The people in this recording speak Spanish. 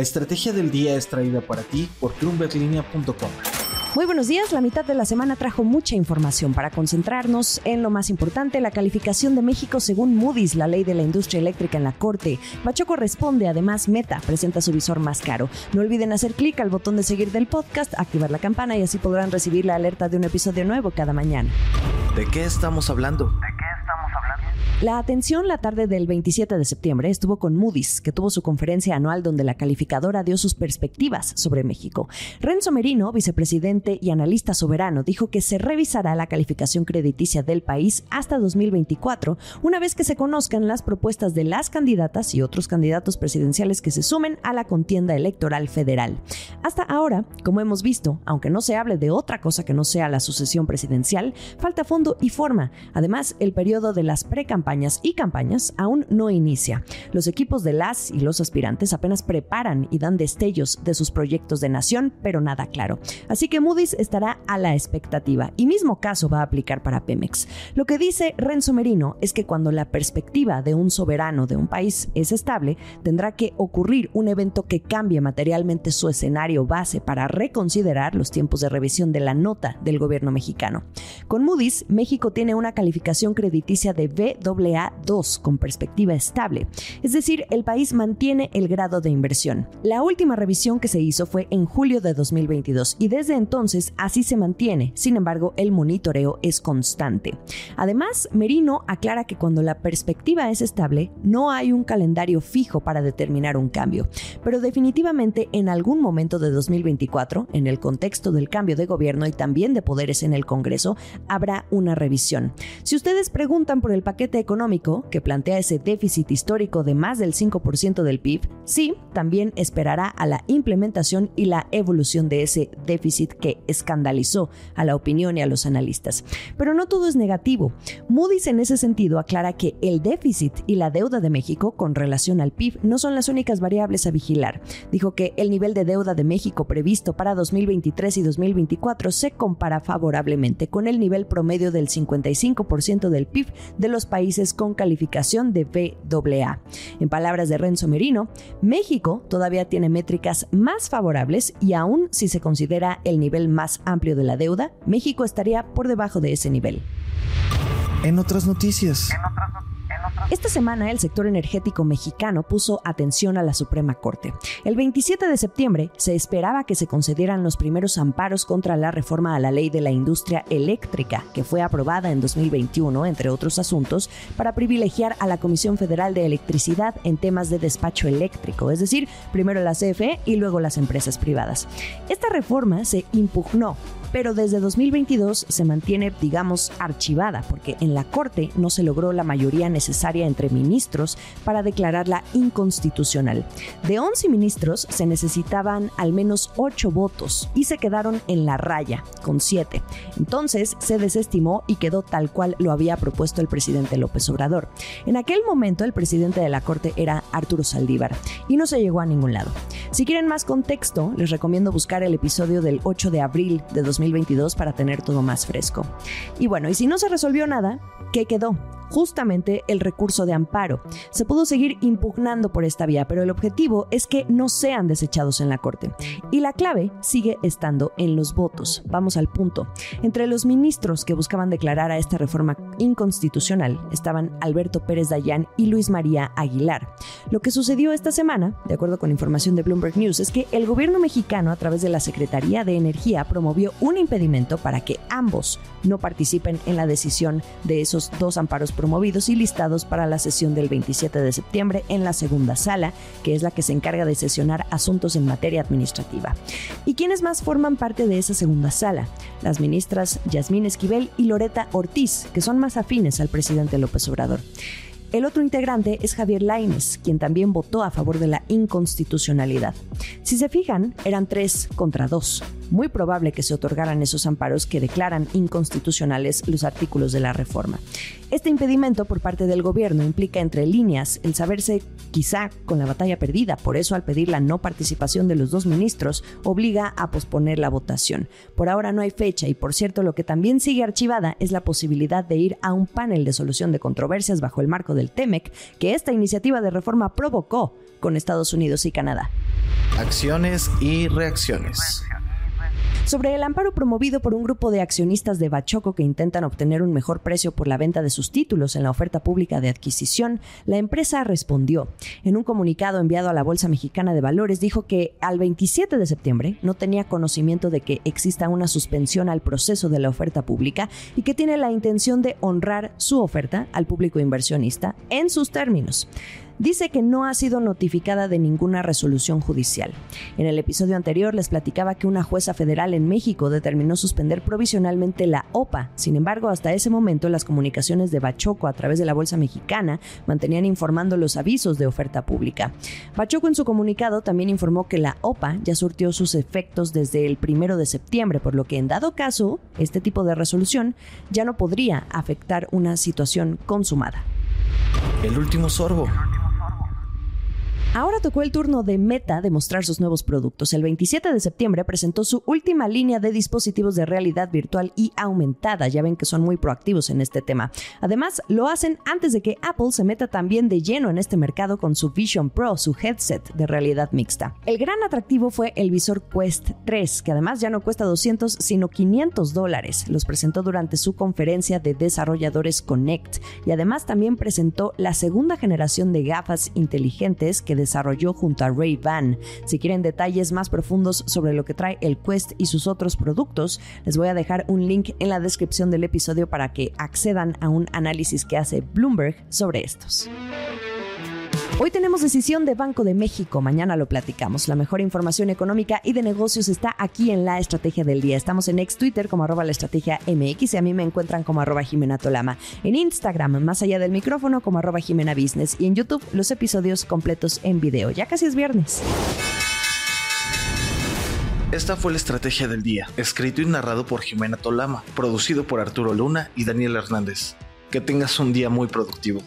La estrategia del día es traída para ti por bloomberglinea.com. Muy buenos días, la mitad de la semana trajo mucha información para concentrarnos en lo más importante, la calificación de México según Moody's, la ley de la industria eléctrica en la Corte. Bachoco responde, además Meta presenta su visor más caro. No olviden hacer clic al botón de seguir del podcast, activar la campana y así podrán recibir la alerta de un episodio nuevo cada mañana. ¿De qué estamos hablando? La atención la tarde del 27 de septiembre estuvo con Moody's, que tuvo su conferencia anual donde la calificadora dio sus perspectivas sobre México. Renzo Merino, vicepresidente y analista soberano, dijo que se revisará la calificación crediticia del país hasta 2024, una vez que se conozcan las propuestas de las candidatas y otros candidatos presidenciales que se sumen a la contienda electoral federal. Hasta ahora, como hemos visto, aunque no se hable de otra cosa que no sea la sucesión presidencial, falta fondo y forma. Además, el periodo de las precampañas y campañas aún no inicia. Los equipos de las y los aspirantes apenas preparan y dan destellos de sus proyectos de nación, pero nada claro. Así que Moody's estará a la expectativa y mismo caso va a aplicar para Pemex. Lo que dice Renzo Merino es que cuando la perspectiva de un soberano de un país es estable, tendrá que ocurrir un evento que cambie materialmente su escenario base para reconsiderar los tiempos de revisión de la nota del gobierno mexicano. Con Moody's, México tiene una calificación crediticia de BW AA2 con perspectiva estable, es decir, el país mantiene el grado de inversión. La última revisión que se hizo fue en julio de 2022 y desde entonces así se mantiene, sin embargo el monitoreo es constante. Además, Merino aclara que cuando la perspectiva es estable, no hay un calendario fijo para determinar un cambio, pero definitivamente en algún momento de 2024, en el contexto del cambio de gobierno y también de poderes en el Congreso, habrá una revisión. Si ustedes preguntan por el paquete económico, que plantea ese déficit histórico de más del 5% del PIB, sí, también esperará a la implementación y la evolución de ese déficit que escandalizó a la opinión y a los analistas. Pero no todo es negativo. Moody's en ese sentido aclara que el déficit y la deuda de México con relación al PIB no son las únicas variables a vigilar. Dijo que el nivel de deuda de México previsto para 2023 y 2024 se compara favorablemente con el nivel promedio del 55% del PIB de los países con calificación de BAA. En palabras de Renzo Merino, México todavía tiene métricas más favorables y aún si se considera el nivel más amplio de la deuda, México estaría por debajo de ese nivel. En otras noticias. Esta semana el sector energético mexicano puso atención a la Suprema Corte. El 27 de septiembre se esperaba que se concedieran los primeros amparos contra la reforma a la ley de la industria eléctrica, que fue aprobada en 2021, entre otros asuntos, para privilegiar a la Comisión Federal de Electricidad en temas de despacho eléctrico, es decir, primero la CFE y luego las empresas privadas. Esta reforma se impugnó pero desde 2022 se mantiene, digamos, archivada, porque en la Corte no se logró la mayoría necesaria entre ministros para declararla inconstitucional. De 11 ministros se necesitaban al menos 8 votos y se quedaron en la raya, con 7. Entonces se desestimó y quedó tal cual lo había propuesto el presidente López Obrador. En aquel momento el presidente de la Corte era Arturo Saldívar y no se llegó a ningún lado. Si quieren más contexto, les recomiendo buscar el episodio del 8 de abril de 2022 para tener todo más fresco. Y bueno, y si no se resolvió nada, ¿qué quedó? Justamente el recurso de amparo. Se pudo seguir impugnando por esta vía, pero el objetivo es que no sean desechados en la Corte. Y la clave sigue estando en los votos. Vamos al punto. Entre los ministros que buscaban declarar a esta reforma inconstitucional estaban Alberto Pérez Dayán y Luis María Aguilar. Lo que sucedió esta semana, de acuerdo con información de Bloomberg News, es que el gobierno mexicano a través de la Secretaría de Energía promovió un impedimento para que ambos no participen en la decisión de esos dos amparos promovidos y listados para la sesión del 27 de septiembre en la segunda sala, que es la que se encarga de sesionar asuntos en materia administrativa. ¿Y quiénes más forman parte de esa segunda sala? Las ministras Yasmín Esquivel y Loreta Ortiz, que son más afines al presidente López Obrador. El otro integrante es Javier Laines, quien también votó a favor de la inconstitucionalidad. Si se fijan, eran tres contra dos. Muy probable que se otorgaran esos amparos que declaran inconstitucionales los artículos de la reforma. Este impedimento por parte del gobierno implica entre líneas el saberse quizá con la batalla perdida, por eso al pedir la no participación de los dos ministros obliga a posponer la votación. Por ahora no hay fecha y por cierto lo que también sigue archivada es la posibilidad de ir a un panel de solución de controversias bajo el marco del TEMEC que esta iniciativa de reforma provocó con Estados Unidos y Canadá. Acciones y reacciones sobre el amparo promovido por un grupo de accionistas de Bachoco que intentan obtener un mejor precio por la venta de sus títulos en la oferta pública de adquisición, la empresa respondió. En un comunicado enviado a la Bolsa Mexicana de Valores dijo que al 27 de septiembre no tenía conocimiento de que exista una suspensión al proceso de la oferta pública y que tiene la intención de honrar su oferta al público inversionista en sus términos dice que no ha sido notificada de ninguna resolución judicial. En el episodio anterior les platicaba que una jueza federal en México determinó suspender provisionalmente la OPA. Sin embargo, hasta ese momento las comunicaciones de Bachoco a través de la Bolsa Mexicana mantenían informando los avisos de oferta pública. Bachoco en su comunicado también informó que la OPA ya surtió sus efectos desde el primero de septiembre, por lo que en dado caso, este tipo de resolución ya no podría afectar una situación consumada. El último sorbo. Ahora tocó el turno de Meta de mostrar sus nuevos productos. El 27 de septiembre presentó su última línea de dispositivos de realidad virtual y aumentada. Ya ven que son muy proactivos en este tema. Además, lo hacen antes de que Apple se meta también de lleno en este mercado con su Vision Pro, su headset de realidad mixta. El gran atractivo fue el visor Quest 3, que además ya no cuesta 200 sino 500 dólares. Los presentó durante su conferencia de desarrolladores Connect y además también presentó la segunda generación de gafas inteligentes que desarrolló junto a Ray-Ban. Si quieren detalles más profundos sobre lo que trae el Quest y sus otros productos, les voy a dejar un link en la descripción del episodio para que accedan a un análisis que hace Bloomberg sobre estos. Hoy tenemos decisión de Banco de México, mañana lo platicamos. La mejor información económica y de negocios está aquí en la Estrategia del Día. Estamos en ex Twitter como arroba la estrategia MX y a mí me encuentran como arroba Jimena Tolama. En Instagram, más allá del micrófono, como arroba Jimena Business. Y en YouTube, los episodios completos en video. Ya casi es viernes. Esta fue la Estrategia del Día, escrito y narrado por Jimena Tolama, producido por Arturo Luna y Daniel Hernández. Que tengas un día muy productivo.